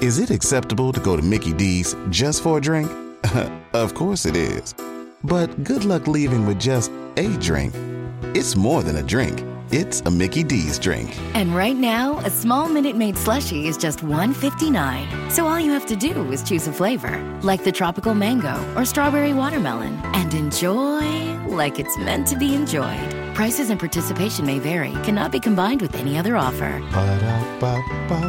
Is it acceptable to go to Mickey D's just for a drink? of course it is. But good luck leaving with just a drink. It's more than a drink. It's a Mickey D's drink. And right now, a small Minute Maid slushie is just $1.59. So all you have to do is choose a flavor, like the tropical mango or strawberry watermelon, and enjoy like it's meant to be enjoyed. Prices and participation may vary, cannot be combined with any other offer. Ba-da-ba-ba-ba.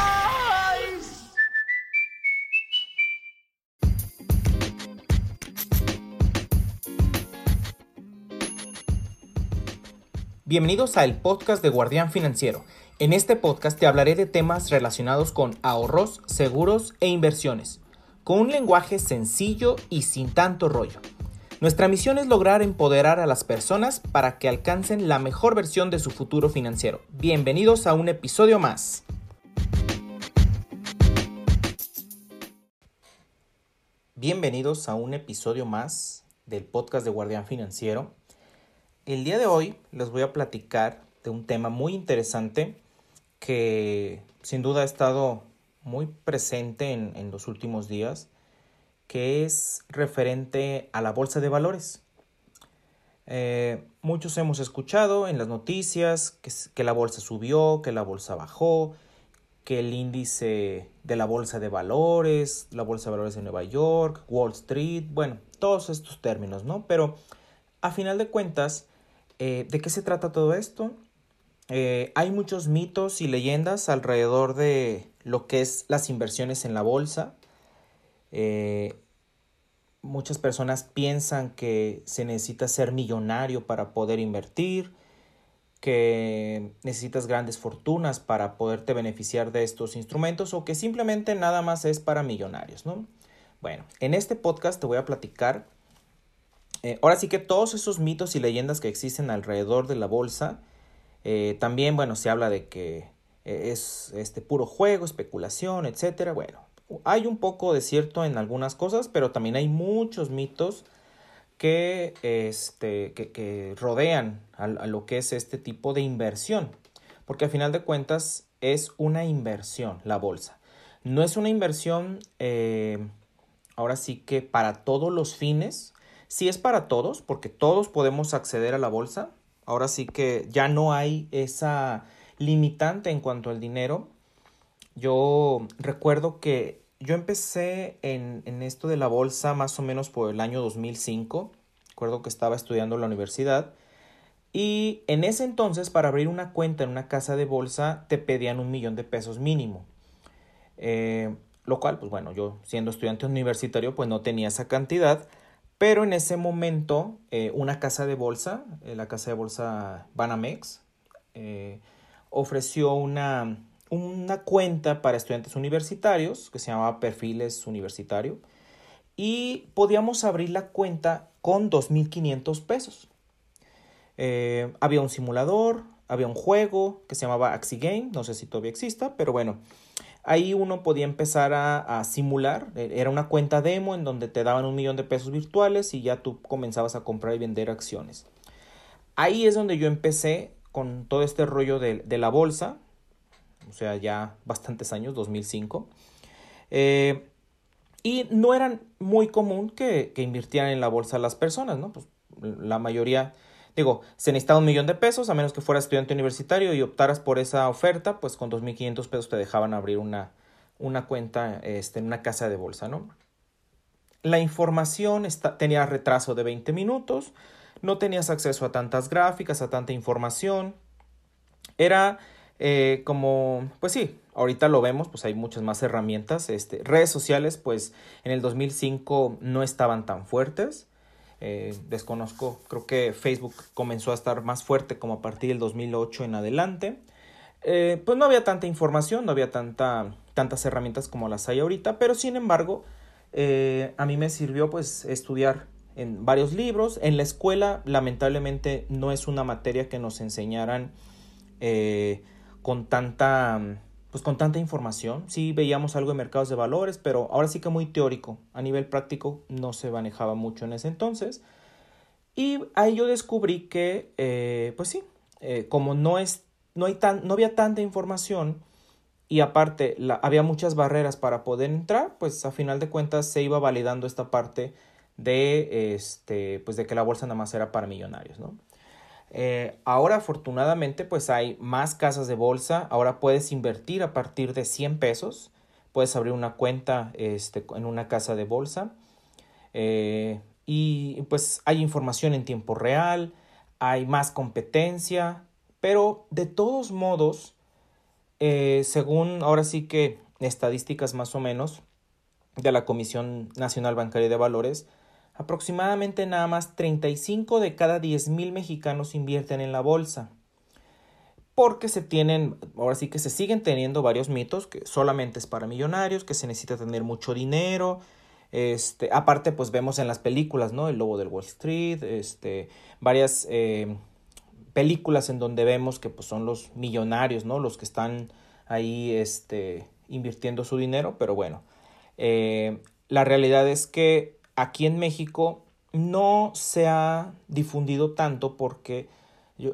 Bienvenidos a el podcast de Guardián Financiero. En este podcast te hablaré de temas relacionados con ahorros, seguros e inversiones, con un lenguaje sencillo y sin tanto rollo. Nuestra misión es lograr empoderar a las personas para que alcancen la mejor versión de su futuro financiero. Bienvenidos a un episodio más. Bienvenidos a un episodio más del podcast de Guardián Financiero. El día de hoy les voy a platicar de un tema muy interesante que sin duda ha estado muy presente en, en, los últimos días, que es referente a la bolsa de valores. Eh, muchos hemos escuchado en las noticias que, que la bolsa subió, que la bolsa bajó, que el índice de la bolsa de valores, la bolsa de valores de Nueva York, Wall Street, bueno, todos estos términos, ¿no? Pero a final de cuentas, eh, ¿de qué se trata todo esto? Eh, hay muchos mitos y leyendas alrededor de lo que es las inversiones en la bolsa. Eh, muchas personas piensan que se necesita ser millonario para poder invertir, que necesitas grandes fortunas para poderte beneficiar de estos instrumentos o que simplemente nada más es para millonarios, ¿no? Bueno, en este podcast te voy a platicar eh, ahora sí que todos esos mitos y leyendas que existen alrededor de la bolsa, eh, también, bueno, se habla de que eh, es este puro juego, especulación, etcétera. Bueno, hay un poco de cierto en algunas cosas, pero también hay muchos mitos que, este, que, que rodean a, lo que es este tipo de inversión. Porque al final de cuentas es una inversión la bolsa. No es una inversión, ahora sí que para todos los fines. Sí es para todos, porque todos podemos acceder a la bolsa. Ahora sí que ya no hay esa limitante en cuanto al dinero. Yo recuerdo que yo empecé en, en, esto de la bolsa más o menos por el año 2005. Recuerdo que estaba estudiando en la universidad. Y en ese entonces, para abrir una cuenta en una casa de bolsa, te pedían un millón de pesos mínimo. Eh, lo cual, pues bueno, yo siendo estudiante universitario, pues no tenía esa cantidad. Pero en ese momento, eh, una casa de bolsa, eh, la casa de bolsa Banamex, eh, ofreció una, una, cuenta para estudiantes universitarios que se llamaba Perfiles Universitario y podíamos abrir la cuenta con 2.500 pesos. Había un simulador, había un juego que se llamaba Axie Game, no sé si todavía exista, pero bueno, Ahí uno podía empezar a, a, simular, era una cuenta demo en donde te daban un millón de pesos virtuales y ya tú comenzabas a comprar y vender acciones. Ahí es donde yo empecé con todo este rollo de, de la bolsa, o sea, ya bastantes años, 2005. Eh, y no era muy común que, que, invirtieran en la bolsa las personas, ¿no? Pues la mayoría Digo, se necesitaba un millón de pesos, a menos que fueras estudiante universitario y optaras por esa oferta, pues con 2.500 pesos te dejaban abrir una, una cuenta este, en una casa de bolsa, ¿no? La información está, tenía retraso de 20 minutos, no tenías acceso a tantas gráficas, a tanta información. Era eh, como, pues sí, ahorita lo vemos, pues hay muchas más herramientas. Este, redes sociales, pues en el 2005 no estaban tan fuertes. Eh, desconozco, creo que Facebook comenzó a estar más fuerte como a partir del 2008 en adelante. Eh, pues no había tanta información, no había tanta, tantas herramientas como las hay ahorita, pero sin embargo, eh, a mí me sirvió pues estudiar en varios libros. En la escuela, lamentablemente, no es una materia que nos enseñaran con tanta pues con tanta información. Sí veíamos algo de mercados de valores, pero ahora sí que muy teórico. A nivel práctico no se manejaba mucho en ese entonces. Y ahí yo descubrí que, eh, pues sí, eh, como no, es, no, hay tan, no había tanta información y aparte había muchas barreras para poder entrar, pues a final de cuentas se iba validando esta parte de, este, pues de que la bolsa nada más era para millonarios, ¿no? Eh, ahora afortunadamente pues hay más casas de bolsa, ahora puedes invertir a partir de 100 pesos, puedes abrir una cuenta este, en una casa de bolsa. Eh, y pues hay información en tiempo real, hay más competencia, pero de todos modos, eh, según ahora sí que estadísticas más o menos de la Comisión Nacional Bancaria de Valores, Aproximadamente nada más 35 de cada 10 mil mexicanos invierten en la bolsa. Porque se tienen, ahora sí que se siguen teniendo varios mitos, que solamente es para millonarios, que se necesita tener mucho dinero. Este, aparte, pues vemos en las películas, ¿no? El lobo del Wall Street, este, varias eh, películas en donde vemos que pues, son los millonarios, ¿no? Los que están ahí este, invirtiendo su dinero, pero bueno, eh, la realidad es que aquí en México no se ha difundido tanto porque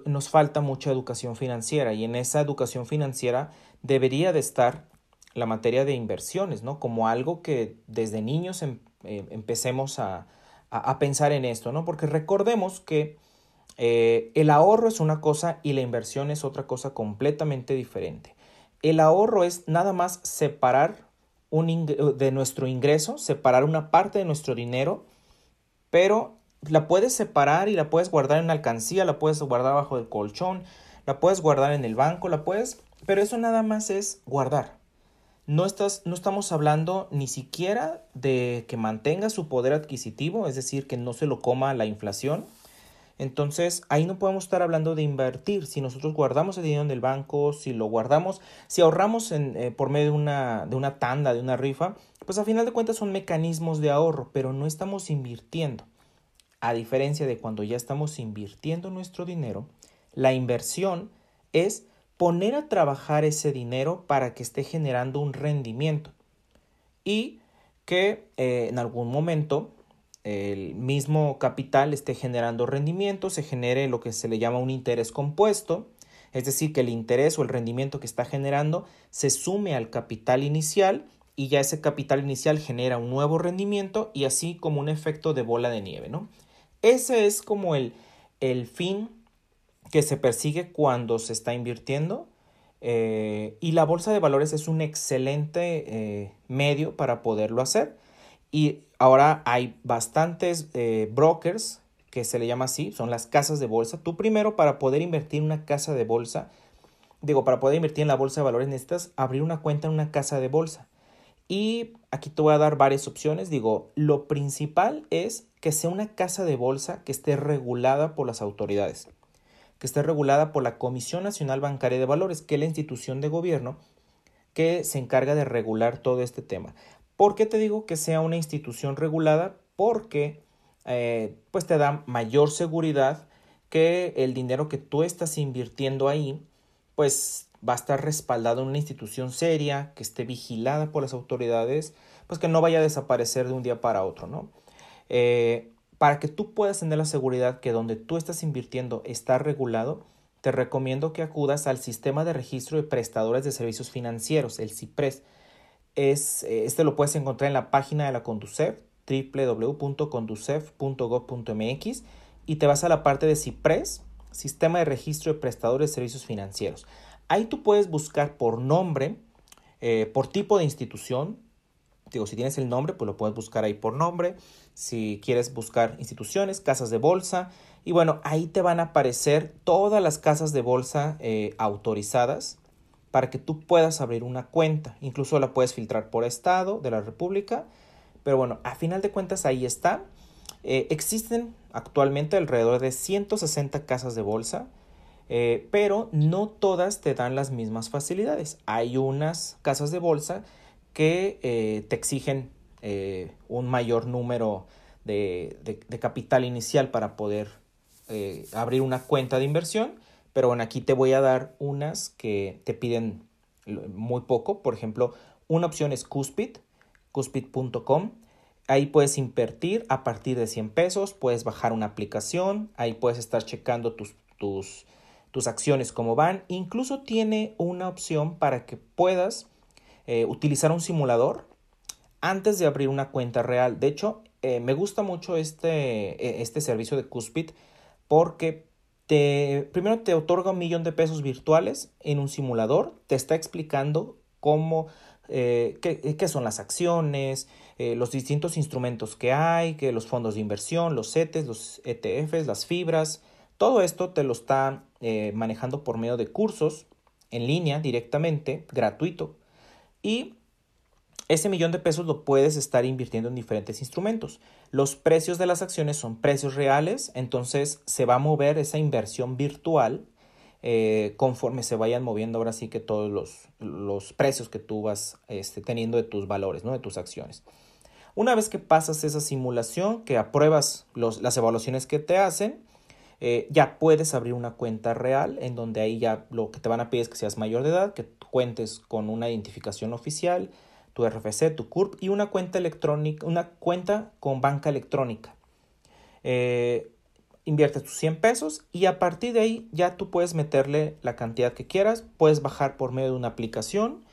nos falta mucha educación financiera y en esa educación financiera debería de estar la materia de inversiones, ¿no? Como algo que desde niños em, eh, empecemos a, pensar en esto, ¿no? Porque recordemos que eh, el ahorro es una cosa y la inversión es otra cosa completamente diferente. El ahorro es nada más separar de nuestro ingreso, separar una parte de nuestro dinero, pero la puedes separar y la puedes guardar en una alcancía, la puedes guardar bajo el colchón, la puedes guardar en el banco, la puedes, pero eso nada más es guardar. No, estás, no estamos hablando ni siquiera de que mantenga su poder adquisitivo, es decir, que no se lo coma la inflación, entonces, ahí no podemos estar hablando de invertir. Si nosotros guardamos el dinero en el banco, si lo guardamos, si ahorramos en, eh, por medio de una, de una tanda, de una rifa, pues a final de cuentas son mecanismos de ahorro, pero no estamos invirtiendo. A diferencia de cuando ya estamos invirtiendo nuestro dinero, la inversión es poner a trabajar ese dinero para que esté generando un rendimiento y que eh, en algún momento el mismo capital esté generando rendimiento, se genere lo que se le llama un interés compuesto, es decir, que el interés o el rendimiento que está generando se sume al capital inicial y ya ese capital inicial genera un nuevo rendimiento y así como un efecto de bola de nieve, ¿no? Ese es como el, el fin que se persigue cuando se está invirtiendo eh, y la bolsa de valores es un excelente eh, medio para poderlo hacer. Y ahora hay bastantes eh, brokers que se le llama así, son las casas de bolsa. Tú primero para poder invertir en una casa de bolsa, digo, para poder invertir en la bolsa de valores necesitas abrir una cuenta en una casa de bolsa. Y aquí te voy a dar varias opciones. Digo, lo principal es que sea una casa de bolsa que esté regulada por las autoridades, que esté regulada por la Comisión Nacional Bancaria de Valores, que es la institución de gobierno que se encarga de regular todo este tema. ¿Por qué te digo que sea una institución regulada? Porque eh, pues te da mayor seguridad que el dinero que tú estás invirtiendo ahí pues va a estar respaldado en una institución seria, que esté vigilada por las autoridades, pues que no vaya a desaparecer de un día para otro, ¿no? Eh, para que tú puedas tener la seguridad que donde tú estás invirtiendo está regulado, te recomiendo que acudas al sistema de registro de prestadores de servicios financieros, el CIPRES es, eh, este lo puedes encontrar en la página de la Conducef, www.conducef.gov.mx y te vas a la parte de CIPRES, Sistema de Registro de Prestadores de Servicios Financieros. Ahí tú puedes buscar por nombre, eh, por tipo de institución. Digo, si tienes el nombre, pues lo puedes buscar ahí por nombre. Si quieres buscar instituciones, casas de bolsa. Y bueno, ahí te van a aparecer todas las casas de bolsa eh, autorizadas para que tú puedas abrir una cuenta. Incluso la puedes filtrar por estado de la República. Pero bueno, a final de cuentas ahí está. Eh, existen actualmente alrededor de 160 casas de bolsa, eh, pero no todas te dan las mismas facilidades. Hay unas casas de bolsa que eh, te exigen un mayor número de, capital inicial para poder abrir una cuenta de inversión. Pero bueno, aquí te voy a dar unas que te piden muy poco. Por ejemplo, una opción es Cuspid, cuspid.com. Ahí puedes invertir a partir de 100 pesos, puedes bajar una aplicación, ahí puedes estar checando tus, tus, tus acciones cómo van. Incluso tiene una opción para que puedas eh, utilizar un simulador antes de abrir una cuenta real. De hecho, eh, me gusta mucho este, e, este servicio de Cuspid porque te, primero te otorga un millón de pesos virtuales en un simulador, te está explicando cómo, eh, qué, son las acciones, eh, los distintos instrumentos que hay, que los fondos de inversión, los CETES, los ETFs, las fibras, todo esto te lo está manejando por medio de cursos en línea directamente, gratuito. Y ese millón de pesos lo puedes estar invirtiendo en diferentes instrumentos. Los precios de las acciones son precios reales, entonces se va a mover esa inversión virtual eh, conforme se vayan moviendo ahora sí que todos los, los precios que tú vas este, teniendo de tus valores, ¿no? de tus acciones. Una vez que pasas esa simulación, que apruebas las evaluaciones que te hacen, eh, ya puedes abrir una cuenta real en donde ahí ya lo que te van a pedir es que seas mayor de edad, que cuentes con una identificación oficial, tu RFC, tu CURP y una cuenta electrónica, una cuenta con banca electrónica. Eh, inviertes tus 100 pesos y a partir de ahí ya tú puedes meterle la cantidad que quieras, puedes bajar por medio de una aplicación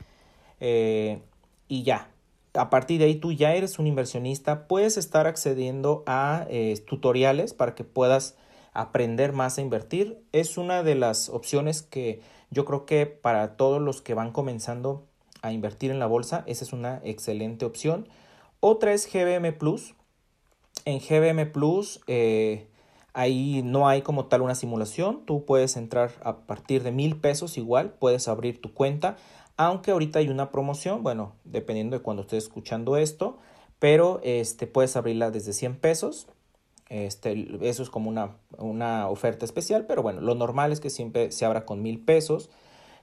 eh, y ya. A partir de ahí tú ya eres un inversionista, puedes estar accediendo a eh, tutoriales para que puedas aprender más a invertir. Es una de las opciones que yo creo que para todos los que van comenzando a invertir en la bolsa, esa es una excelente opción. Otra es GBM Plus. En GBM Plus, eh, ahí no hay como tal una simulación. Tú puedes entrar a partir de mil pesos igual, puedes abrir tu cuenta. Aunque ahorita hay una promoción, bueno, dependiendo de cuando estés escuchando esto, pero este, puedes abrirla desde 100 pesos. Este, eso es como una, una oferta especial, pero bueno, lo normal es que siempre se abra con mil pesos.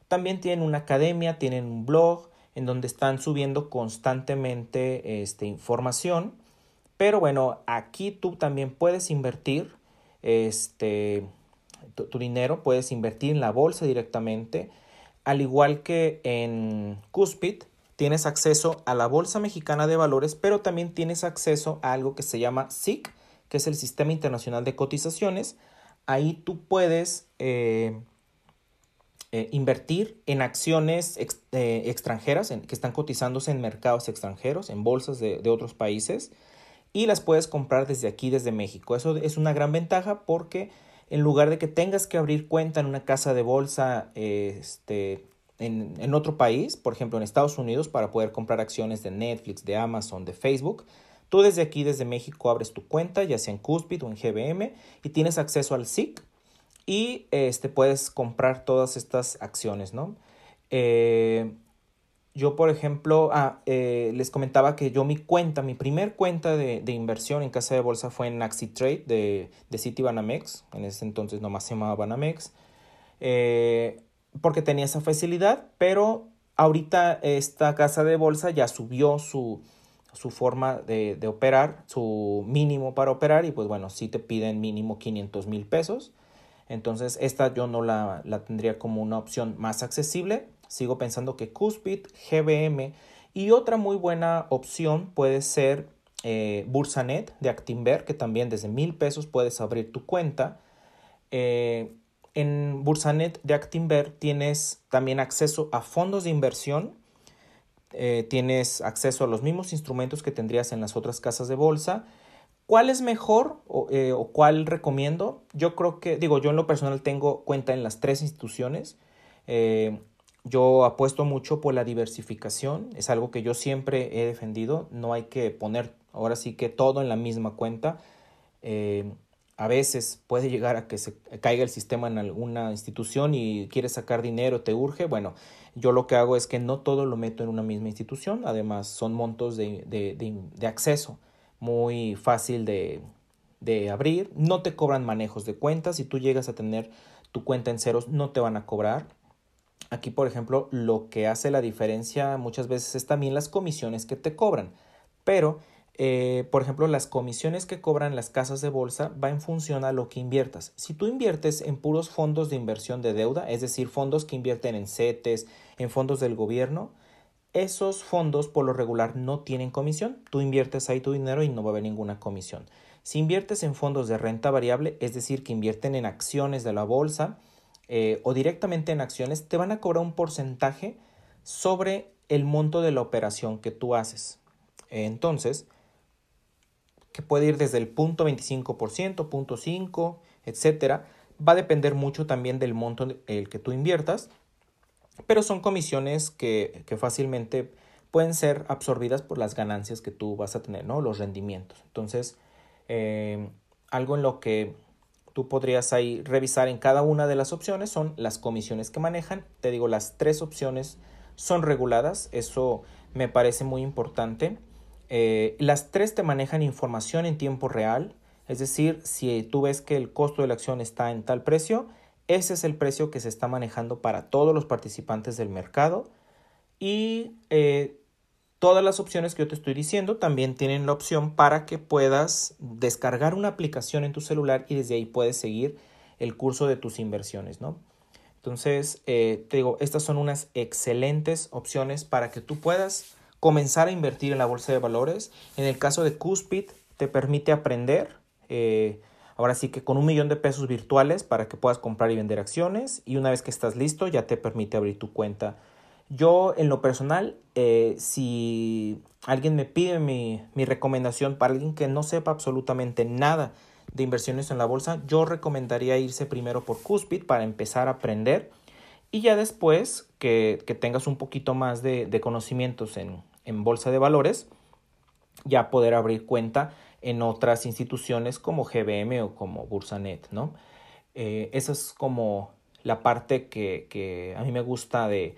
También tienen una academia, tienen un blog, en donde están subiendo constantemente este, información. Pero bueno, aquí tú también puedes invertir este, tu, dinero, puedes invertir en la bolsa directamente, al igual que en Cuspid, tienes acceso a la Bolsa Mexicana de Valores, pero también tienes acceso a algo que se llama SIC, que es el Sistema Internacional de Cotizaciones. Ahí tú puedes eh, eh, invertir en acciones eh, extranjeras que están cotizándose en mercados extranjeros, en bolsas de, otros países, y las puedes comprar desde aquí, desde México. Eso es una gran ventaja porque en lugar de que tengas que abrir cuenta en una casa de bolsa este, en, en, otro país, por ejemplo en Estados Unidos, para poder comprar acciones de Netflix, de Amazon, de Facebook, tú desde aquí, desde México, abres tu cuenta, ya sea en Cuspid o en GBM, y tienes acceso al SIC y este, puedes comprar todas estas acciones, ¿no? Eh, yo, por ejemplo, ah, eh, les comentaba que yo mi cuenta, mi primer cuenta de, inversión en casa de bolsa fue en AxiTrade de, de Citibanamex, en ese entonces nomás se llamaba Banamex, eh, porque tenía esa facilidad, pero ahorita esta casa de bolsa ya subió su, su forma de, de, operar, su mínimo para operar, y pues bueno, sí te piden mínimo 500 mil pesos. Entonces esta yo no la, tendría como una opción más accesible. Sigo pensando que Cuspid, GBM y otra muy buena opción puede ser eh, Bursanet de Actinver, que también desde mil pesos puedes abrir tu cuenta. Eh, en Bursanet de Actinver tienes también acceso a fondos de inversión, eh, tienes acceso a los mismos instrumentos que tendrías en las otras casas de bolsa ¿Cuál es mejor eh, o, cuál recomiendo? Yo creo que, digo, yo en lo personal tengo cuenta en las tres instituciones. Eh, yo apuesto mucho por la diversificación, es algo que yo siempre he defendido. No hay que poner ahora sí que todo en la misma cuenta. Eh, a veces puede llegar a que se caiga el sistema en alguna institución y quieres sacar dinero, te urge. Bueno, yo lo que hago es que no todo lo meto en una misma institución. Además, son montos de, de acceso muy fácil de, abrir. No te cobran manejos de cuentas. Si tú llegas a tener tu cuenta en ceros, no te van a cobrar. Aquí, por ejemplo, lo que hace la diferencia muchas veces es también las comisiones que te cobran. Pero eh, por ejemplo, las comisiones que cobran las casas de bolsa va en función a lo que inviertas. Si tú inviertes en puros fondos de inversión de deuda, es decir, fondos que invierten en CETES, en fondos del gobierno, esos fondos por lo regular no tienen comisión. Tú inviertes ahí tu dinero y no va a haber ninguna comisión. Si inviertes en fondos de renta variable, es decir, que invierten en acciones de la bolsa eh, o directamente en acciones, te van a cobrar un porcentaje sobre el monto de la operación que tú haces. Entonces, que puede ir desde el punto 25%, punto 5, etcétera. Va a depender mucho también del monto el que tú inviertas, pero son comisiones que, fácilmente pueden ser absorbidas por las ganancias que tú vas a tener, ¿no? Los rendimientos. Entonces, eh, algo en lo que tú podrías ahí revisar en cada una de las opciones son las comisiones que manejan. Te digo, las tres opciones son reguladas, eso me parece muy importante. Eh, las tres te manejan información en tiempo real, es decir, si tú ves que el costo de la acción está en tal precio, ese es el precio que se está manejando para todos los participantes del mercado. Y eh, todas las opciones que yo te estoy diciendo también tienen la opción para que puedas descargar una aplicación en tu celular y desde ahí puedes seguir el curso de tus inversiones, ¿no? Entonces, eh, te digo, estas son unas excelentes opciones para que tú puedas comenzar a invertir en la bolsa de valores. En el caso de Cuspid, te permite aprender. Eh, ahora sí que con un millón de pesos virtuales para que puedas comprar y vender acciones. Y una vez que estás listo, ya te permite abrir tu cuenta. Yo, en lo personal, eh, si alguien me pide mi, mi recomendación para alguien que no sepa absolutamente nada de inversiones en la bolsa, yo recomendaría irse primero por Cuspid para empezar a aprender y ya después que, que tengas un poquito más de, de conocimientos en, en bolsa de valores, ya poder abrir cuenta en otras instituciones como GBM o como Bursanet, ¿no? Eh, esa es como la parte que, a mí me gusta de,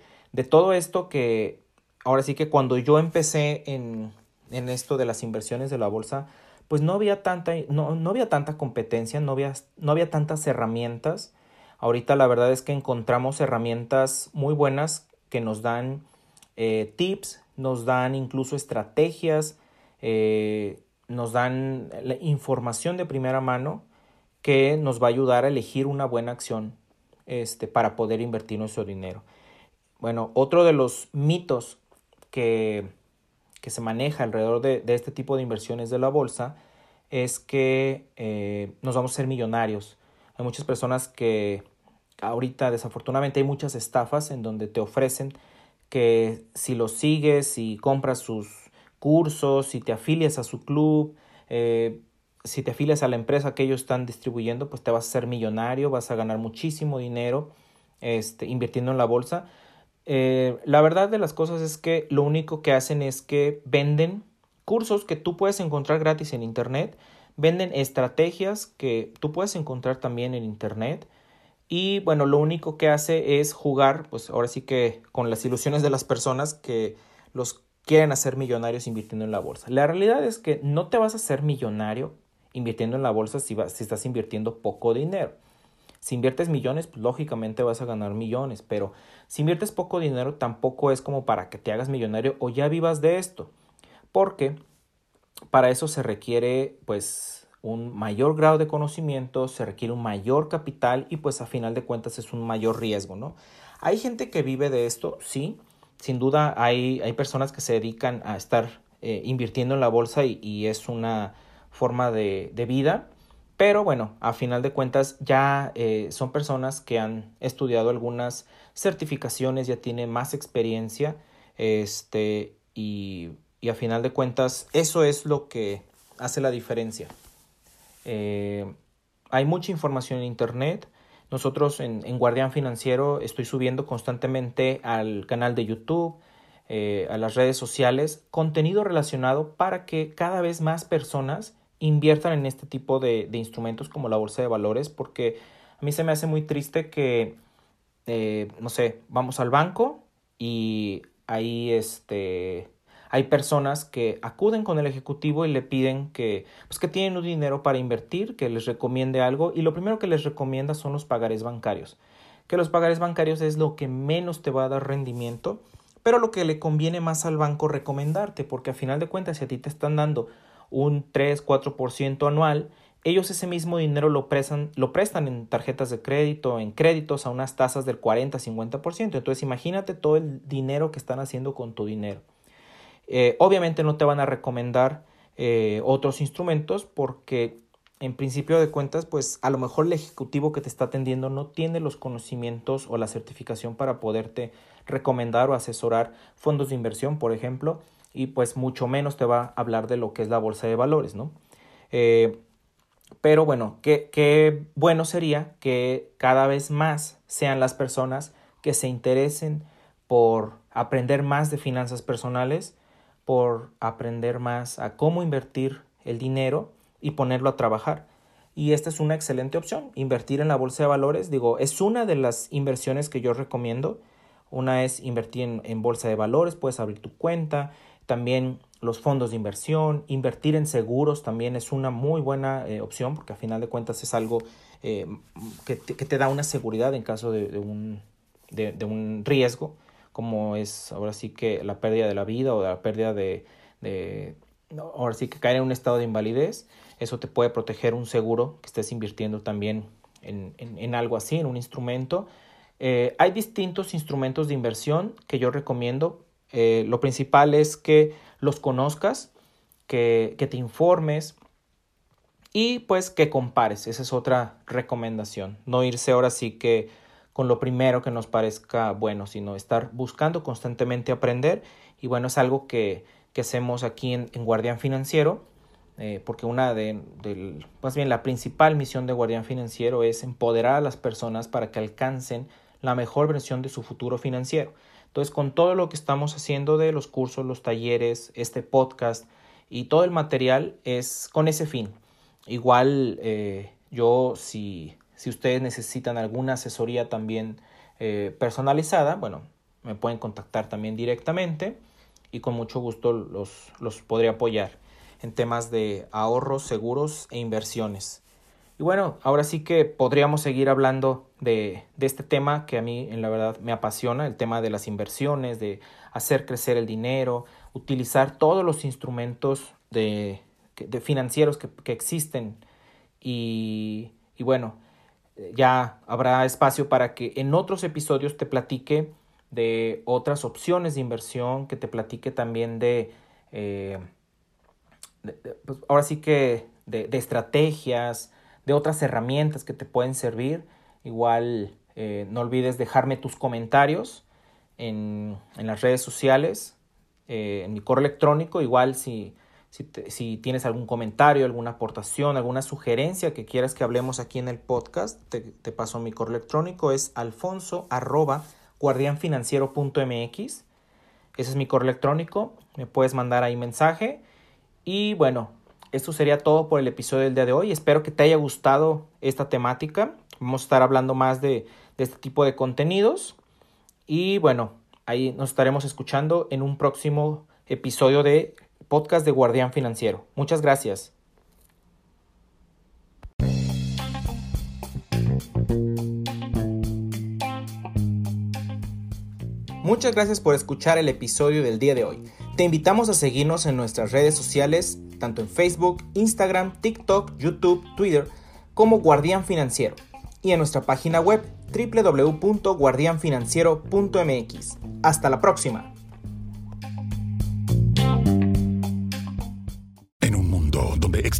todo esto que ahora sí que cuando yo empecé en, esto de las inversiones de la bolsa, pues no había tanta, no, no había tanta competencia, no había, no había tantas herramientas. Ahorita la verdad es que encontramos herramientas muy buenas que nos dan eh, tips, nos dan incluso estrategias, eh, nos dan la información de primera mano que nos va a ayudar a elegir una buena acción este, para poder invertir nuestro dinero. Bueno, otro de los mitos que, que se maneja alrededor de, este tipo de inversiones de la bolsa es que eh, nos vamos a ser millonarios. Hay muchas personas que ahorita desafortunadamente hay muchas estafas en donde te ofrecen que si lo sigues, y compras sus cursos, si te afilias a su club, eh, si te afilias a la empresa que ellos están distribuyendo, pues te vas a ser millonario, vas a ganar muchísimo dinero este, invirtiendo en la bolsa. Eh, la verdad de las cosas es que lo único que hacen es que venden cursos que tú puedes encontrar gratis en Internet, venden estrategias que tú puedes encontrar también en Internet, y bueno, lo único que hace es jugar, pues ahora sí que con las ilusiones de las personas que los quieren hacer millonarios invirtiendo en la bolsa. La realidad es que no te vas a hacer millonario invirtiendo en la bolsa si, si estás invirtiendo poco dinero. Si inviertes millones, pues lógicamente vas a ganar millones, pero si inviertes poco dinero tampoco es como para que te hagas millonario o ya vivas de esto, porque para eso se requiere pues un mayor grado de conocimiento, se requiere un mayor capital y pues a final de cuentas es un mayor riesgo, ¿no? Hay gente que vive de esto, sí, sin duda hay, hay personas que se dedican a estar eh, invirtiendo en la bolsa y, es una forma de, vida, pero bueno, a final de cuentas ya eh, son personas que han estudiado algunas certificaciones, ya tienen más experiencia, este, y, y a final de cuentas eso es lo que hace la diferencia. Eh, hay mucha información en Internet. Nosotros en, en, Guardián Financiero estoy subiendo constantemente al canal de YouTube, eh, a las redes sociales, contenido relacionado para que cada vez más personas inviertan en este tipo de, de instrumentos como la bolsa de valores, porque a mí se me hace muy triste que, eh, no sé, vamos al banco y ahí este hay personas que acuden con el ejecutivo y le piden que, pues que tienen un dinero para invertir, que les recomiende algo y lo primero que les recomienda son los pagares bancarios. Que los pagares bancarios es lo que menos te va a dar rendimiento, pero lo que le conviene más al banco recomendarte, porque a final de cuentas si a ti te están dando un 3, 4% anual, ellos ese mismo dinero lo prestan, lo prestan en tarjetas de crédito, en créditos a unas tasas del 40, 50%. Entonces imagínate todo el dinero que están haciendo con tu dinero. Eh, obviamente no te van a recomendar eh, otros instrumentos porque en principio de cuentas, pues a lo mejor el ejecutivo que te está atendiendo no tiene los conocimientos o la certificación para poderte recomendar o asesorar fondos de inversión, por ejemplo, y pues mucho menos te va a hablar de lo que es la bolsa de valores, ¿no? Eh, pero bueno, qué, qué bueno sería que cada vez más sean las personas que se interesen por aprender más de finanzas personales, por aprender más a cómo invertir el dinero y ponerlo a trabajar. Y esta es una excelente opción, invertir en la bolsa de valores. Digo, es una de las inversiones que yo recomiendo. Una es invertir en, bolsa de valores, puedes abrir tu cuenta. También los fondos de inversión, invertir en seguros también es una muy buena eh, opción porque a final de cuentas es algo eh, que, te, da una seguridad en caso de, un, de, un, riesgo, como es ahora sí que la pérdida de la vida o la pérdida de, ahora sí que caer en un estado de invalidez. Eso te puede proteger un seguro que estés invirtiendo también en, algo así, en un instrumento. Eh, hay distintos instrumentos de inversión que yo recomiendo. Eh, lo principal es que los conozcas, que, que te informes y pues que compares. Esa es otra recomendación. No irse ahora sí que con lo primero que nos parezca bueno, sino estar buscando constantemente aprender. Y bueno, es algo que, que hacemos aquí en, en Guardián Financiero eh, porque una de, más bien la principal misión de Guardián Financiero es empoderar a las personas para que alcancen la mejor versión de su futuro financiero. Entonces, con todo lo que estamos haciendo de los cursos, los talleres, este podcast y todo el material es con ese fin. Igual eh, yo, si, si ustedes necesitan alguna asesoría también eh, personalizada, bueno, me pueden contactar también directamente y con mucho gusto los, los podré apoyar en temas de ahorros, seguros e inversiones. Y bueno, ahora sí que podríamos seguir hablando de, este tema que a mí en la verdad me apasiona, el tema de las inversiones, de hacer crecer el dinero, utilizar todos los instrumentos de, financieros que, existen. Y, y, bueno, ya habrá espacio para que en otros episodios te platique de otras opciones de inversión, que te platique también de... Eh, pues, ahora sí que de, estrategias, de otras herramientas que te pueden servir. Igual eh, no olvides dejarme tus comentarios en, las redes sociales, eh, en mi correo electrónico. Igual si, si, tienes algún comentario, alguna aportación, alguna sugerencia que quieras que hablemos aquí en el podcast, te, paso mi correo electrónico. Es alfonso arroba guardianfinanciero.mx. Ese es mi correo electrónico. Me puedes mandar ahí mensaje y bueno, esto sería todo por el episodio del día de hoy. Espero que te haya gustado esta temática. Vamos a estar hablando más de, este tipo de contenidos. Y bueno, ahí nos estaremos escuchando en un próximo episodio de podcast de Guardián Financiero. Muchas gracias. Muchas gracias por escuchar el episodio del día de hoy. Te invitamos a seguirnos en nuestras redes sociales, tanto en Facebook, Instagram, TikTok, YouTube, Twitter, como Guardián Financiero, y en nuestra página web www.guardianfinanciero.mx. Hasta la próxima.